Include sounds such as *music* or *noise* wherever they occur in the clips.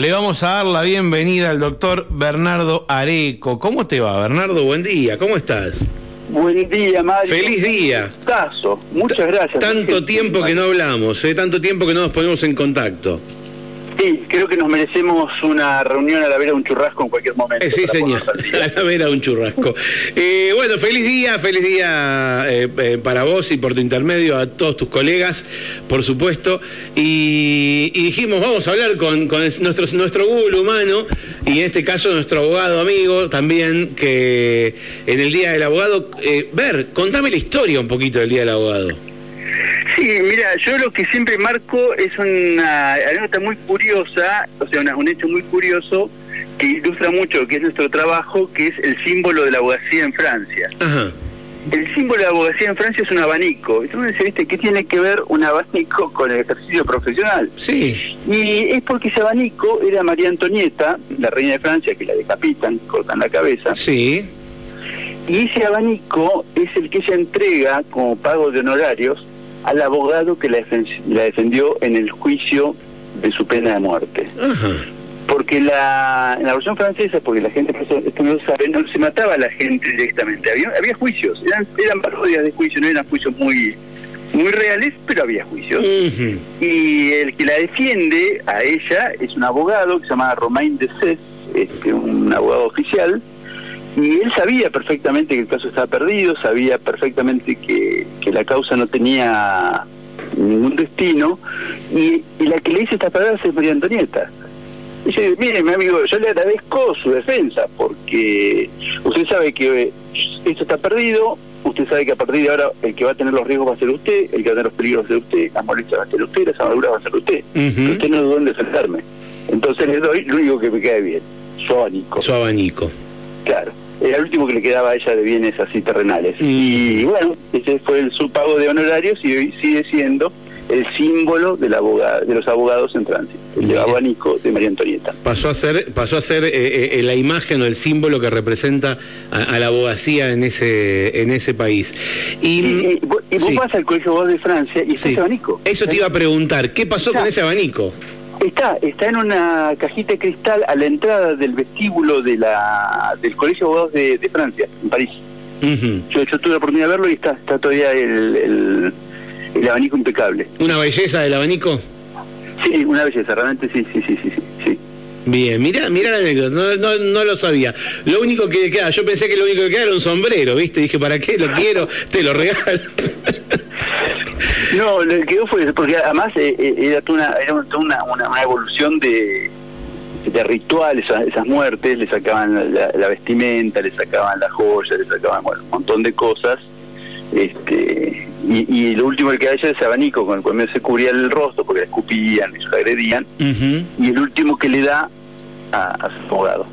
Le vamos a dar la bienvenida al doctor Bernardo Areco. ¿Cómo te va, Bernardo? Buen día, ¿cómo estás? Buen día, Mario. Feliz día. Caso. Muchas gracias. Tanto tiempo que no hablamos, ¿eh? tanto tiempo que no nos ponemos en contacto. Sí, creo que nos merecemos una reunión a la vera de un churrasco en cualquier momento. Eh, sí, señor, *laughs* a la vera de un churrasco. Eh, bueno, feliz día, feliz día eh, para vos y por tu intermedio, a todos tus colegas, por supuesto. Y, dijimos, vamos a hablar con, nuestro, nuestro Google humano y en este caso nuestro abogado amigo también, que en el Día del Abogado, ver, contame la historia un poquito del Día del Abogado. Sí, mira, yo lo que siempre marco es una anécdota muy curiosa, o sea, un hecho muy curioso que ilustra mucho lo que es nuestro trabajo, que es el símbolo de la abogacía en Francia. El símbolo de la abogacía en Francia es un abanico. Entonces, ¿viste? ¿qué tiene que ver un abanico con el ejercicio profesional? Sí. Y es porque ese abanico era María Antonieta, la reina de Francia, que la decapitan, cortan la cabeza. Sí. Y ese abanico es el que ella entrega como pago de honorarios al abogado que la, defendió en el juicio de su pena de muerte. Porque la, en la versión francesa, porque la gente esto no sabe, no se mataba a la gente directamente, había, había juicios, eran, eran parodias de juicio, no eran juicios muy muy reales, pero había juicios. Y el que la defiende a ella es un abogado que se llama Romain de este, un abogado oficial, y él sabía perfectamente que el caso estaba perdido, sabía perfectamente que, la causa no tenía ningún destino, y, la que le dice estas palabras es María Antonieta. Dice, mire, mi amigo, yo le agradezco su defensa, porque usted sabe que esto está perdido, usted sabe que a partir de ahora el que va a tener los riesgos va a ser usted, el que va a tener los peligros va a ser usted, la molestia va a ser usted, las armaduras va a ser usted. Usted no en defenderme. Entonces le doy lo único que me queda bien, su abanico. Su abanico. Claro era el último que le quedaba a ella de bienes así terrenales. Y bueno, ese fue el, su pago de honorarios y hoy sigue siendo el símbolo de, la abogada, de los abogados en tránsito, el abanico de María Antonieta. Pasó a ser, pasó a ser eh, eh, la imagen o el símbolo que representa a, la abogacía en ese, en ese país. Y, vos, vas al Colegio Abogado de Francia y ese abanico. Eso te iba a preguntar, ¿qué pasó con ese abanico? Está, está en una cajita de cristal a la entrada del vestíbulo de la, del Colegio de Abogados de, Francia, en París. yo, tuve la oportunidad de verlo y está, está todavía el, el, abanico impecable. ¿Una belleza del abanico? Sí, una belleza, realmente sí, sí, sí, sí. sí. Bien, mira, mira la anécdota, no, no, no, lo sabía. Lo único que queda, yo pensé que lo único que queda era un sombrero, ¿viste? Dije, ¿para qué lo quiero? Te lo regalo. *laughs* No, lo que quedó fue, porque además eh, eh, era, una, era una, una, evolución de, de rituales, esas, muertes, le sacaban la, vestimenta, le sacaban la joya, le sacaban un montón de cosas. este y, lo último que queda ella es abanico con el cual se cubría el rostro porque la escupían y se la agredían. Y el último que le da a, su abogado.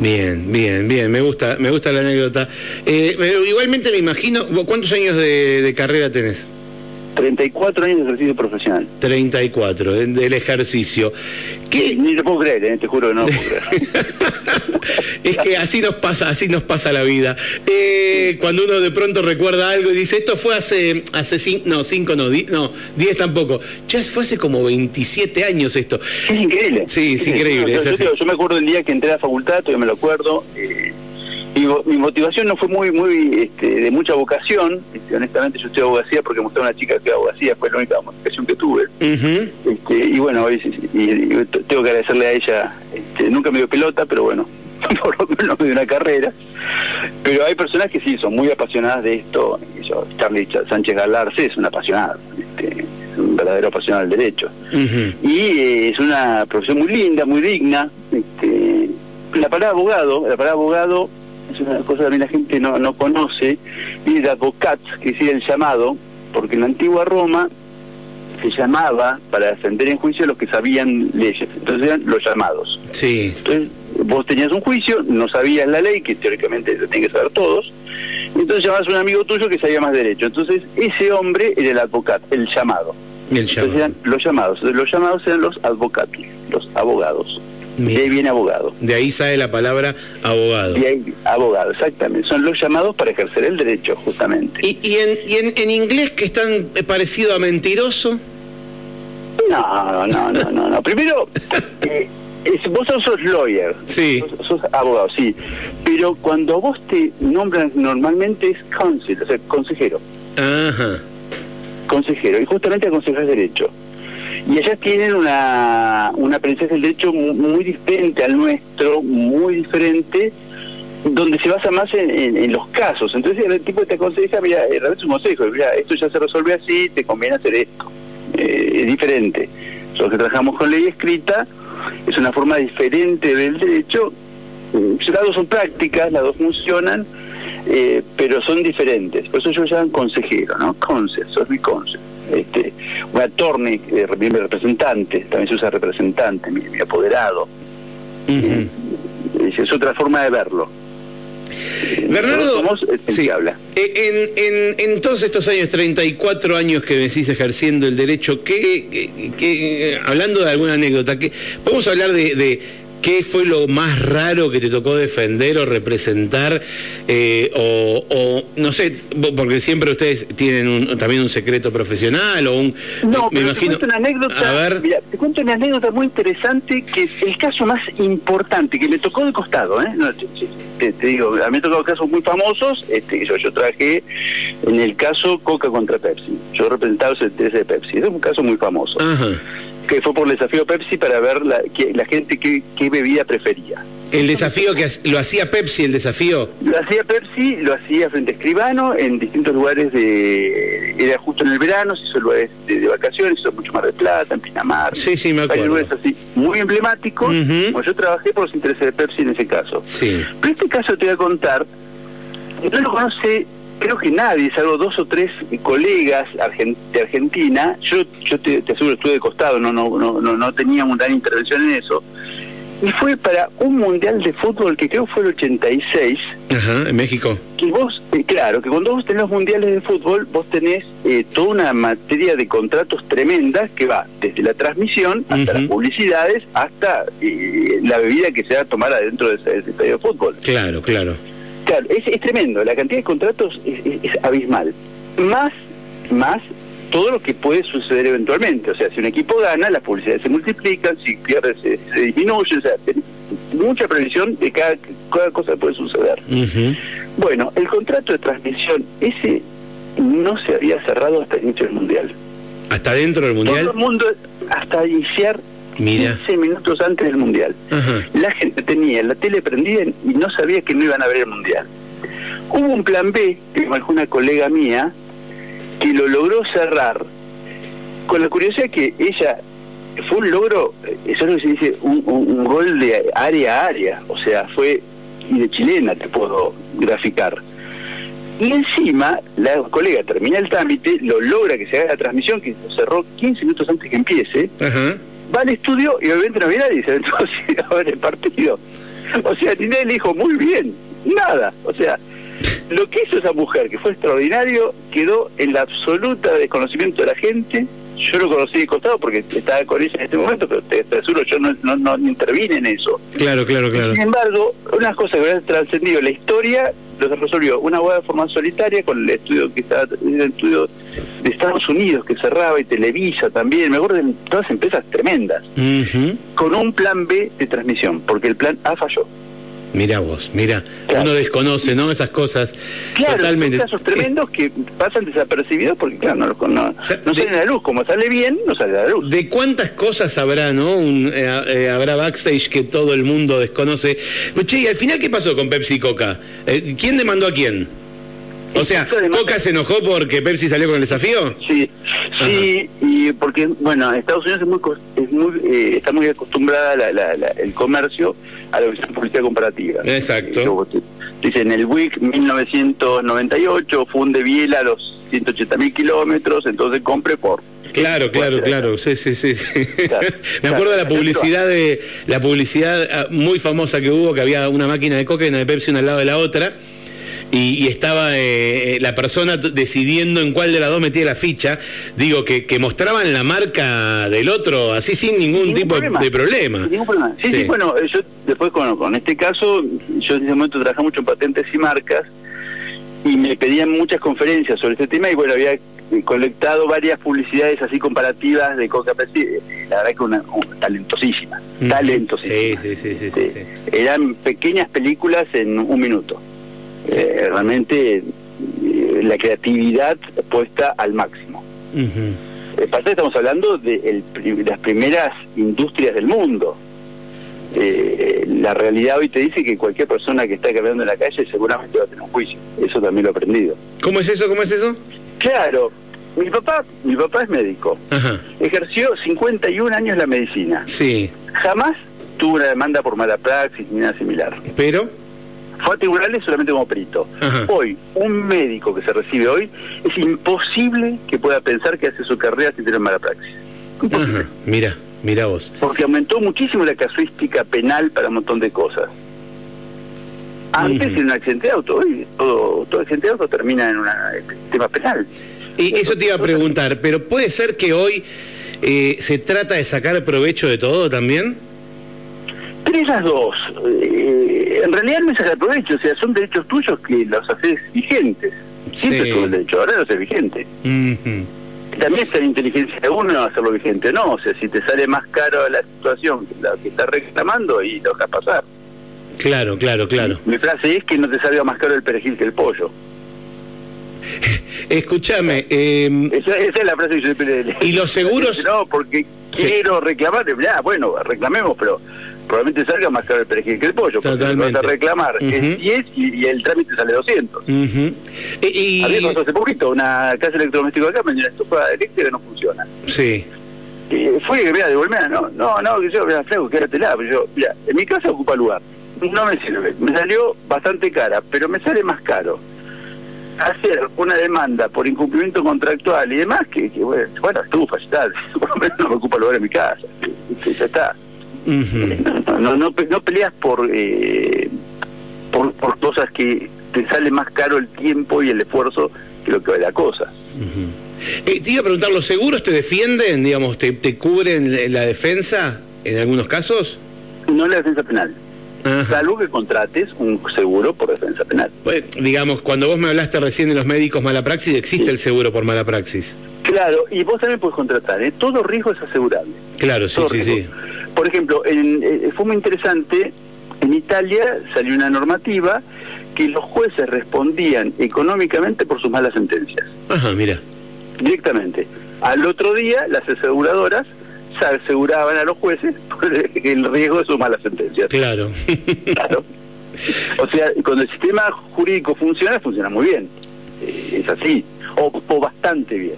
Bien, bien, bien, me gusta, me gusta la anécdota. Eh, igualmente me imagino, ¿cuántos años de, de carrera tenés? 34 años de ejercicio profesional. 34, del ejercicio. ¿Qué? Ni lo puedo creer, eh, te juro que no lo puedo creer. *laughs* es que así nos pasa, así nos pasa la vida. Eh, cuando uno de pronto recuerda algo y dice, esto fue hace, hace cinco, no, cinco no, no, diez tampoco. Ya fue hace como 27 años esto. Es increíble. Sí, es, increíble. yo, me acuerdo el día que entré a la facultad, todavía me lo acuerdo. Eh, mi, motivación no fue muy muy este, de mucha vocación, este, honestamente yo estoy abogacía porque mostré a una chica que abogacía, fue la única motivación que tuve. este, y bueno, y, tengo que agradecerle a ella, este, nunca me dio pelota, pero bueno, *laughs* por lo menos me dio una carrera. Pero hay personas que sí, son muy apasionadas de esto. Yo, Charlie Sánchez Galarce es un apasionado, este, es un verdadero apasionado del derecho. Y eh, es una profesión muy linda, muy digna. Este, la palabra abogado, la palabra abogado es una cosa que también la gente no, no conoce, viene de advocat, que decía el llamado, porque en la antigua Roma se llamaba para defender en juicio a los que sabían leyes, entonces eran los llamados. Sí. Entonces vos tenías un juicio, no sabías la ley, que teóricamente lo tenían que saber todos, entonces llamabas a un amigo tuyo que sabía más derecho. Entonces ese hombre era el advocat, el llamado. El Entonces eran los llamados. Los llamados eran los advocatos, los abogados. De ahí viene abogado. De ahí sale la palabra abogado. De ahí, abogado, exactamente. Son los llamados para ejercer el derecho, justamente. ¿Y, y, en, y en, en, inglés que es tan parecido a mentiroso? No, no, no, no, no. Primero, *laughs* eh, vos sos lawyer, sí. sos, abogado, sí. Pero cuando vos te nombran normalmente es counsel, o sea, consejero. Ajá. Consejero, y justamente aconsejas derecho. Y ellas tienen una, una del derecho muy, diferente al nuestro, muy diferente, donde se basa más en, los casos. Entonces el tipo te aconseja, mira, eh, es un consejo, mira, esto ya se resuelve así, te conviene hacer esto. Eh, es diferente. Los que trabajamos con ley escrita, es una forma diferente del derecho. Las dos son prácticas, las dos funcionan, eh, pero son diferentes. Por eso ellos llaman consejero, ¿no? Conce, sos mi conce. Este, un attorney, eh, mi representante, también se usa representante, mi, apoderado. Eh, es otra forma de verlo. Bernardo, sí, habla. En, en, en, todos estos años, 34 años que decís ejerciendo el derecho, ¿qué, hablando de alguna anécdota, ¿qué, podemos hablar de ¿Qué fue lo más raro que te tocó defender o representar? Eh, o, no sé, porque siempre ustedes tienen también un secreto profesional o un... No, me, imagino... te cuento una anécdota, te cuento una anécdota muy interesante que es el caso más importante que me tocó de costado. ¿eh? te, digo, a mí me tocado casos muy famosos. Este, yo, yo trabajé en el caso Coca contra Pepsi. Yo representaba el de Pepsi. Es un caso muy famoso. Ajá que fue por el desafío Pepsi para ver la, que, la gente qué, bebida prefería. ¿El desafío que lo hacía Pepsi, el desafío? Lo hacía Pepsi, lo hacía frente a Escribano, en distintos lugares de... Era justo en el verano, se hizo lugares de, de vacaciones, hizo mucho Mar de Plata, en Pinamar. Sí, sí, me acuerdo. lugares así, muy emblemáticos. yo trabajé por los intereses de Pepsi en ese caso. Sí. Pero este caso te voy a contar, no lo conoce creo que nadie, salvo dos o tres colegas de Argentina, yo, yo te, aseguro estuve de costado, no, no, no, no, no teníamos gran intervención en eso, y fue para un mundial de fútbol que creo fue el 86. Ajá, en México. Que vos, eh, claro, que cuando vos tenés los mundiales de fútbol, vos tenés eh, toda una materia de contratos tremendas que va desde la transmisión hasta las publicidades, hasta eh, la bebida que se va a tomar adentro de ese, estadio de fútbol. Claro, claro. Claro, es, tremendo, la cantidad de contratos es, abismal. Más, más todo lo que puede suceder eventualmente. O sea, si un equipo gana, las publicidades se multiplican, si pierde se, disminuye, o sea, mucha previsión de cada, cada cosa puede suceder. Bueno, el contrato de transmisión, ese no se había cerrado hasta el inicio del Mundial. ¿Hasta dentro del Mundial? Todo el mundo, hasta iniciar Mira. 15 minutos antes del Mundial. La gente tenía la tele prendida y no sabía que no iban a ver el Mundial. Hubo un plan B, que me una colega mía, que lo logró cerrar, con la curiosidad que ella fue un logro, eso es lo que se dice, un, gol de área a área, o sea, fue, y de chilena te puedo graficar. Y encima, la colega termina el trámite, lo logra que se haga la transmisión, que cerró 15 minutos antes que empiece, va al estudio y obviamente no viene y dice, entonces a ver el partido. O sea, Tinelli dijo, muy bien, nada. O sea, lo que hizo esa mujer, que fue extraordinario, quedó en la absoluta desconocimiento de la gente. Yo lo conocí de costado porque estaba con ella en este momento, pero te, aseguro, yo no, no, no intervine en eso. Claro, claro, claro. Sin embargo, unas cosas que habían trascendido la historia resolvió una web de forma solitaria con el estudio que estaba, el estudio de Estados Unidos que cerraba y Televisa también, me acuerdo de todas empresas tremendas, con un plan B de transmisión, porque el plan A falló. Mira vos, mira, uno desconoce, ¿no? Esas cosas. Claro, Totalmente. casos tremendos que pasan desapercibidos porque, claro, no, no, salen a la luz. Como sale bien, no sale a la luz. ¿De cuántas cosas habrá, no? Un, eh, eh, habrá backstage que todo el mundo desconoce. Che, ¿y al final qué pasó con Pepsi y Coca? Eh, ¿Quién demandó a quién? O sea, ¿Coca se enojó porque Pepsi salió con el desafío? Sí, sí, y porque, bueno, Estados Unidos es muy, es muy eh, está muy acostumbrada la, el comercio a la publicidad comparativa. Exacto. Dice, en el WIC 1998 funde Biela a los 180 mil kilómetros, entonces compre por Claro, claro, claro, sí, sí, sí. *laughs* Me acuerdo de la publicidad de la publicidad ah, muy famosa que hubo, que había una máquina de coca y una de Pepsi una al lado de la otra y, estaba eh, la persona decidiendo en cuál de las dos metía la ficha, digo, que, que mostraban la marca del otro así sin ningún, tipo de problema. Sí, sí, bueno, yo después con, con este caso, yo en ese momento trabajaba mucho en patentes y marcas y me pedían muchas conferencias sobre este tema y bueno, había colectado varias publicidades así comparativas de Coca Pepsi, la verdad que una, talentosísima, talentosísima. Sí, sí, sí, sí, Eran pequeñas películas en un minuto. Eh, realmente eh, la creatividad puesta al máximo. Uh Aparte estamos hablando de, las primeras industrias del mundo. la realidad hoy te dice que cualquier persona que está caminando en la calle seguramente va a tener un juicio. Eso también lo he aprendido. ¿Cómo es eso? ¿Cómo es eso? Claro, mi papá, mi papá es médico. Ejerció 51 años la medicina. Sí. Jamás tuvo una demanda por mala praxis ni nada similar. Pero fue a tribunales solamente como perito. Hoy, un médico que se recibe hoy, es imposible que pueda pensar que hace su carrera sin tener mala praxis. Mira, mira vos. Porque aumentó muchísimo la casuística penal para un montón de cosas. Antes en un accidente de auto, hoy todo, todo accidente de auto termina en un tema penal. Y eso te iba a preguntar, pero puede ser que hoy eh, se trata de sacar provecho de todo también. Tres las dos. Eh, en realidad no es sacar provecho, o sea, son derechos tuyos que los haces vigentes. Siempre sí. el derecho, ahora no es vigente. También está la inteligencia de uno hacerlo vigente, ¿no? O sea, si te sale más caro la situación que la que estás reclamando y lo dejas pasar. Claro, claro, claro. Mi frase es que no te salga más caro el perejil que el pollo. *laughs* Escúchame. Eh, esa, es la frase que yo siempre ¿Y los seguros? No, porque quiero reclamar. Ya, bueno, reclamemos, pero probablemente salga más caro el perejil que el pollo. Totalmente. Vas a reclamar es 10 y, el trámite sale 200. Uh -huh. y, hace poquito una casa electrodoméstico acá, me dio una estufa eléctrica que no funciona. Sí. Y fui, mira, devolverme, no, no, no, que yo, mira, flaco, quédate la, pero yo, mira, en mi casa ocupa lugar no me sirve. Me salió bastante cara, pero me sale más caro hacer una demanda por incumplimiento contractual y demás que, que bueno, bueno, estufa, ya está, *laughs* por lo menos no me ocupa lugar en mi casa, ya está. No, no, no, peleas por, eh, por, por cosas que te sale más caro el tiempo y el esfuerzo que lo que vale la cosa. eh, te iba a preguntar, ¿los seguros te defienden, digamos, te, te cubren la defensa en algunos casos? No la defensa penal. Salvo que contrates un seguro por defensa penal. Pues, digamos, cuando vos me hablaste recién de los médicos mala praxis, existe el seguro por mala praxis. Claro, y vos también puedes contratar, ¿eh? todo riesgo es asegurable. Claro, sí, sí, sí. Por ejemplo, en, eh, fue muy interesante, en Italia salió una normativa que los jueces respondían económicamente por sus malas sentencias. Ajá, mira. Directamente. Al otro día, las aseguradoras se aseguraban a los jueces *laughs* por el riesgo de su mala sentencia. Claro. claro. O sea, cuando el sistema jurídico funciona, funciona muy bien. Eh, es así. O, bastante bien.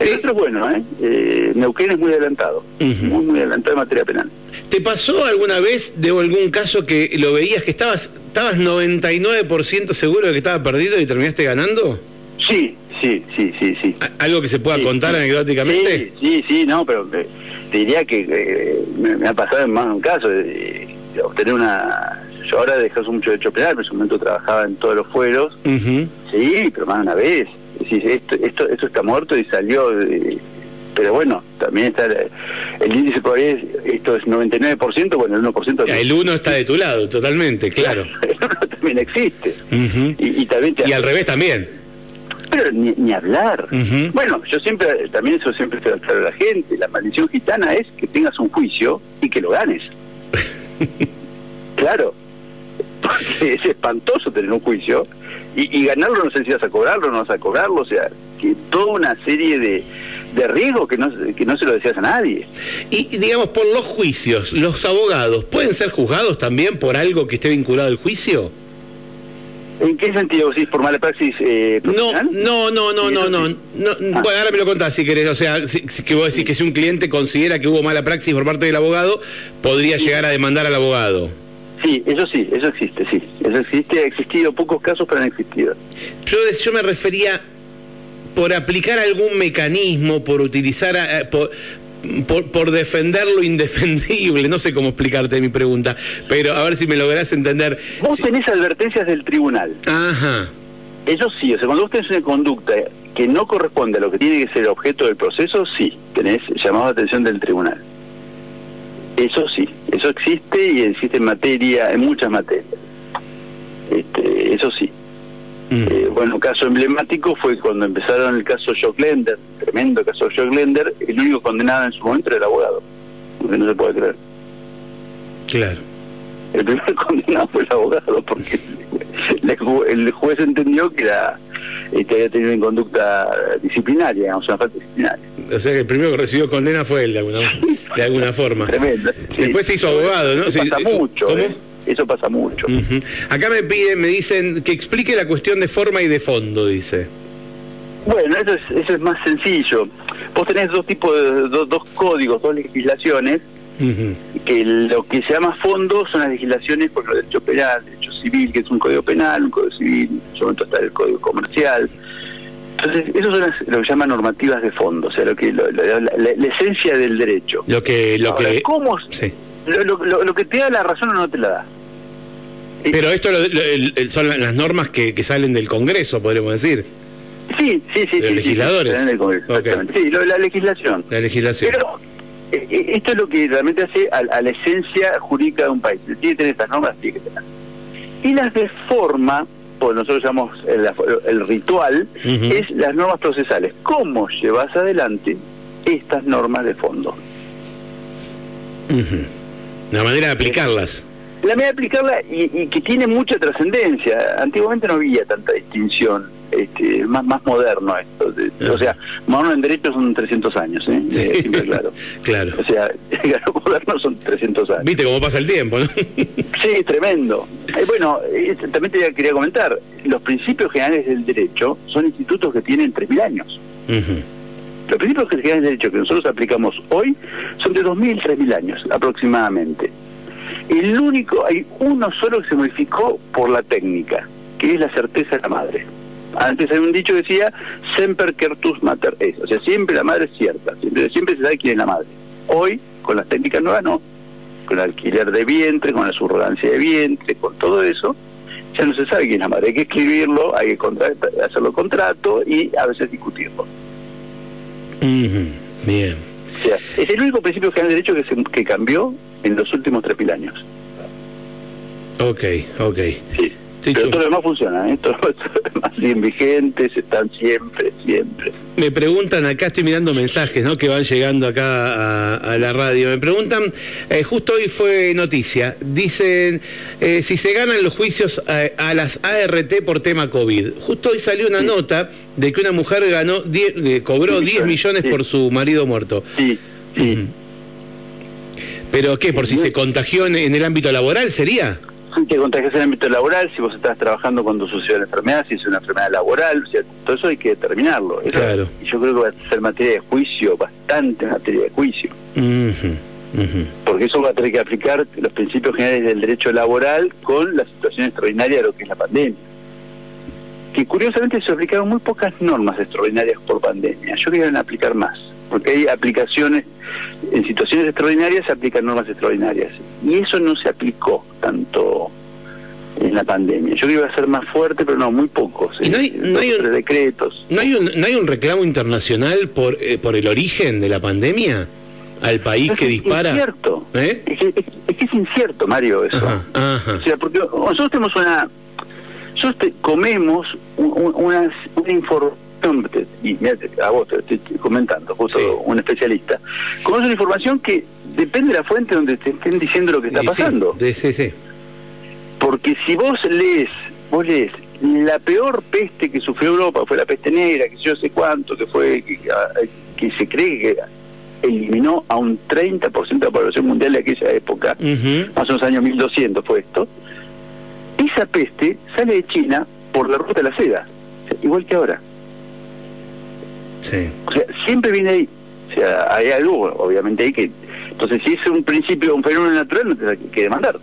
El otro es bueno, ¿eh? ¿eh? Neuquén es muy adelantado. Muy, muy adelantado en materia penal. ¿Te pasó alguna vez de algún caso que lo veías que estabas estabas 99% seguro de que estaba perdido y terminaste ganando? Sí, sí, sí, sí, sí. ¿Algo que se pueda contar anecdóticamente? Sí, sí, sí, no, pero eh, te diría que eh, me, ha pasado en más de un caso de, obtener una... Yo ahora dejé mucho de hecho penal, pero en su momento trabajaba en todos los fueros. Sí, pero más de una vez. Esto, esto, esto está muerto y salió... pero bueno, también está el, índice por ahí, esto es 99%, bueno, el 1%... el 1 está de tu lado, totalmente, *laughs* claro. el 1 también existe. y, también y al revés también pero ni, ni hablar. Bueno, yo siempre, también eso siempre te aclaro a la gente, la maldición gitana es que tengas un juicio y que lo ganes. *laughs* claro, porque es espantoso tener un juicio y, ganarlo no sé si vas a cobrarlo, no vas a cobrarlo, o sea, que toda una serie de, de riesgos que no, que no se lo decías a nadie. Y digamos, por los juicios, los abogados, ¿pueden ser juzgados también por algo que esté vinculado al juicio? ¿En qué sentido? ¿Si por mala praxis eh, no, no, no, no, no, no, no. Ah. Bueno, ahora me lo contás si querés. O sea, si, que vos decís que si un cliente considera que hubo mala praxis por parte del abogado, podría llegar a demandar al abogado. Sí, eso sí, eso existe, sí. Eso existe, ha existido pocos casos, pero han existido. Yo, yo me refería por aplicar algún mecanismo, por utilizar, eh, por, por, por, defender lo indefendible. No sé cómo explicarte mi pregunta, pero a ver si me lográs entender. Vos tenés advertencias del tribunal. Ajá. Eso sí, o sea, cuando vos tenés una conducta que no corresponde a lo que tiene que ser objeto del proceso, sí, tenés llamado de atención del tribunal. Eso sí, eso existe y existe en materia, en muchas materias. Este, eso sí. Eh, bueno, caso emblemático fue cuando empezaron el caso Jock Lender, tremendo caso Jock Lender, el único condenado en su momento era el abogado, porque no se puede creer. Claro. El primer *laughs* condenado fue el abogado, porque el juez entendió que era este, había tenido una conducta disciplinaria, o sea, una falta disciplinaria. O sea que el primero que recibió condena fue él, de alguna, de alguna forma. Tremendo. Después se hizo abogado, ¿no? Eso pasa mucho. ¿Cómo? ¿eh? Eso pasa mucho. Acá me piden, me dicen que explique la cuestión de forma y de fondo, dice. Bueno, eso es, eso es más sencillo. Vos tenés dos tipos de dos, códigos, dos legislaciones, que lo que se llama fondo son las legislaciones por el derecho penal, derecho civil, que es un código penal, un código civil, en su momento está el código comercial. Entonces, eso son lo que llaman normativas de fondo, o sea, lo que la, esencia del derecho. Lo que lo que ¿cómo? Lo, lo, que te da la razón o no te la da. Pero esto son las normas que, que salen del Congreso, podríamos decir. Sí, sí, sí. los legisladores. Sí, la legislación. La legislación. Pero eh, eh, esto es lo que realmente hace a, la esencia jurídica de un país. Tiene que tener estas normas, tiene que tener. Y las de forma, pues nosotros llamamos el, ritual, es las normas procesales. ¿Cómo llevas adelante estas normas de fondo? La manera de aplicarlas la manera de aplicarla y, que tiene mucha trascendencia. Antiguamente no había tanta distinción. Este, más más moderno esto. O sea, moderno en derecho son 300 años, ¿eh? Sí. claro. *laughs* claro. O sea, *laughs* moderno son 300 años. Viste cómo pasa el tiempo, ¿no? *laughs* sí, tremendo. Eh, bueno, también te quería comentar, los principios generales del derecho son institutos que tienen 3.000 años. Los principios generales del derecho que nosotros aplicamos hoy son de 2.000, 3.000 años aproximadamente. El único, hay uno solo que se modificó por la técnica, que es la certeza de la madre. Antes hay un dicho que decía, semper certus mater es, o sea, siempre la madre es cierta, siempre, siempre se sabe quién es la madre. Hoy, con las técnicas nuevas, no. Con el alquiler de vientre, con la subrogancia de vientre, con todo eso, ya no se sabe quién es la madre. Hay que escribirlo, hay que hacerlo contrato y a veces discutirlo. Bien. O sea, es el único principio general de derecho que, se, que cambió en los últimos 3.000 años. Ok, ok. Sí. Pero demás funciona, ¿eh? *laughs* todos los vigentes, están siempre, siempre. Me preguntan, acá estoy mirando mensajes ¿no? que van llegando acá a, la radio. Me preguntan, eh, justo hoy fue noticia, dicen eh, si se ganan los juicios a, las ART por tema COVID. Justo hoy salió una nota de que una mujer ganó eh, cobró 10 millones por su marido muerto. Sí, sí. ¿Pero qué? ¿Por si se contagió en, el ámbito laboral sería? Te contagias en el ámbito laboral, si vos estás trabajando cuando sucedió la enfermedad, si es una enfermedad laboral, o sea, todo eso hay que determinarlo. claro. Y yo creo que va a ser materia de juicio, bastante materia de juicio. Porque eso va a tener que aplicar los principios generales del derecho laboral con la situación extraordinaria de lo que es la pandemia. Que curiosamente se aplicaron muy pocas normas extraordinarias por pandemia. Yo quería aplicar más porque hay aplicaciones, en situaciones extraordinarias se aplican normas extraordinarias. Y eso no se aplicó tanto en la pandemia. Yo creo que iba a ser más fuerte, pero no, muy pocos. ¿Y no hay, un, decretos. ¿no hay, un, ¿No hay un reclamo internacional por, eh, por el origen de la pandemia? al país que dispara. Es incierto. ¿Eh? Es, que, es, incierto, Mario, eso. O sea, porque nosotros tenemos una. Nosotros comemos una, una información y a vos te estoy comentando, justo un especialista, conoce una información que depende de la fuente donde te estén diciendo lo que está pasando. Sí, sí, sí. Porque si vos lees, vos lees la peor peste que sufrió Europa fue la peste negra, que yo sé cuánto, que fue que, se cree que eliminó a un 30% de la población mundial de aquella época, más o menos año 1200 fue esto. Esa peste sale de China por la ruta de la seda, igual que ahora. O sea, siempre viene ahí. O sea, hay algo, obviamente, ahí que. Entonces, si es un principio, un fenómeno natural, no te que demandar.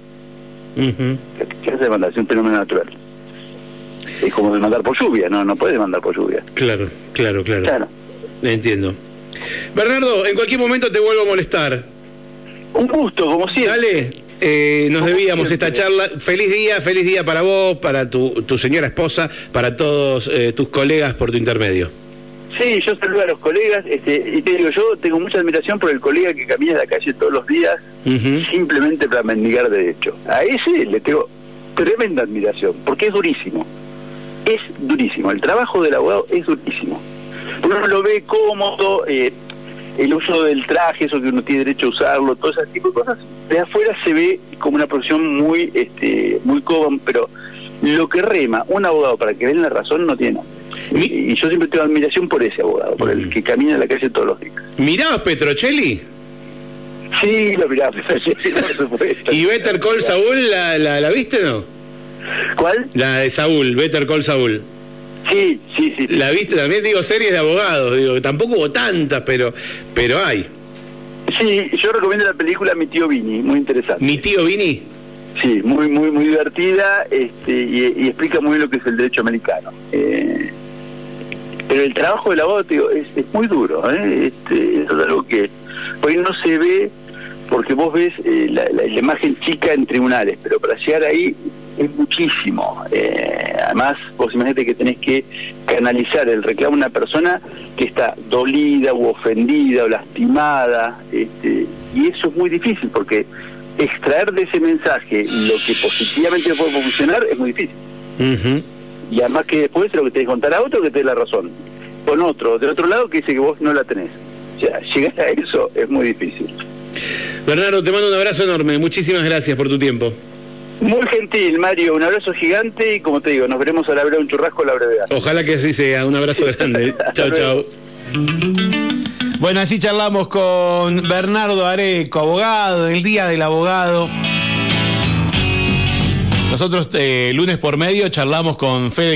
¿Qué, hace demandar? Es un fenómeno natural. Es como demandar por lluvia, no no puedes demandar por lluvia. Claro, claro, claro. Claro. Entiendo. Bernardo, en cualquier momento te vuelvo a molestar. Un gusto, como siempre. Dale, eh, nos debíamos esta charla. Feliz día, feliz día para vos, para tu, tu señora esposa, para todos eh, tus colegas por tu intermedio. Sí, yo saludo a los colegas este, y te digo, yo tengo mucha admiración por el colega que camina en la calle todos los días simplemente para mendigar derecho. A ese le tengo tremenda admiración, porque es durísimo. es durísimo. El trabajo del abogado es durísimo. Uno lo ve cómodo, eh, el uso del traje, eso que uno tiene derecho a usarlo, todo ese tipo de cosas, de afuera se ve como una profesión muy, este, muy cómoda, pero lo que rema un abogado para que den la razón no tiene Y, yo siempre tengo admiración por ese abogado, por el que camina en la calle todos los días. ¿Mirabas Petrocelli? Sí, lo miraba *laughs* Petrocelli, por supuesto. ¿Y Better Call Saúl la, la, la viste no? ¿Cuál? La de Saúl, Better Call Saúl. Sí, sí, sí. ¿La viste? También digo series de abogados, digo, tampoco hubo tantas, pero, pero hay. Sí, yo recomiendo la película Mi tío Vini, muy interesante. ¿Mi tío Vini? Sí, muy, muy, muy divertida este, y, explica muy bien lo que es el derecho americano. Eh, pero el trabajo del abogado tío, es, muy duro, ¿eh? este, es algo que hoy no se ve porque vos ves eh, la, imagen chica en tribunales, pero para llegar ahí es muchísimo. Eh, además, vos imaginate que tenés que canalizar el reclamo de una persona que está dolida o ofendida o lastimada, este, y eso es muy difícil porque extraer de ese mensaje lo que positivamente puede funcionar es muy difícil. Y además que después lo que tenés que contar a otro que te dé la razón, con otro, del otro lado que dice que vos no la tenés. O sea, *laughs* llegar a eso es muy difícil. Bernardo, te mando un abrazo enorme. Muchísimas gracias por tu tiempo. Muy gentil, Mario. Un abrazo gigante y como te digo, nos veremos a la hora un churrasco a la brevedad. Ojalá que así sea. Un abrazo *laughs* grande. chao, chao. Bueno, así charlamos con Bernardo Areco, abogado, el Día del Abogado. Nosotros, eh, lunes por medio, charlamos con Fede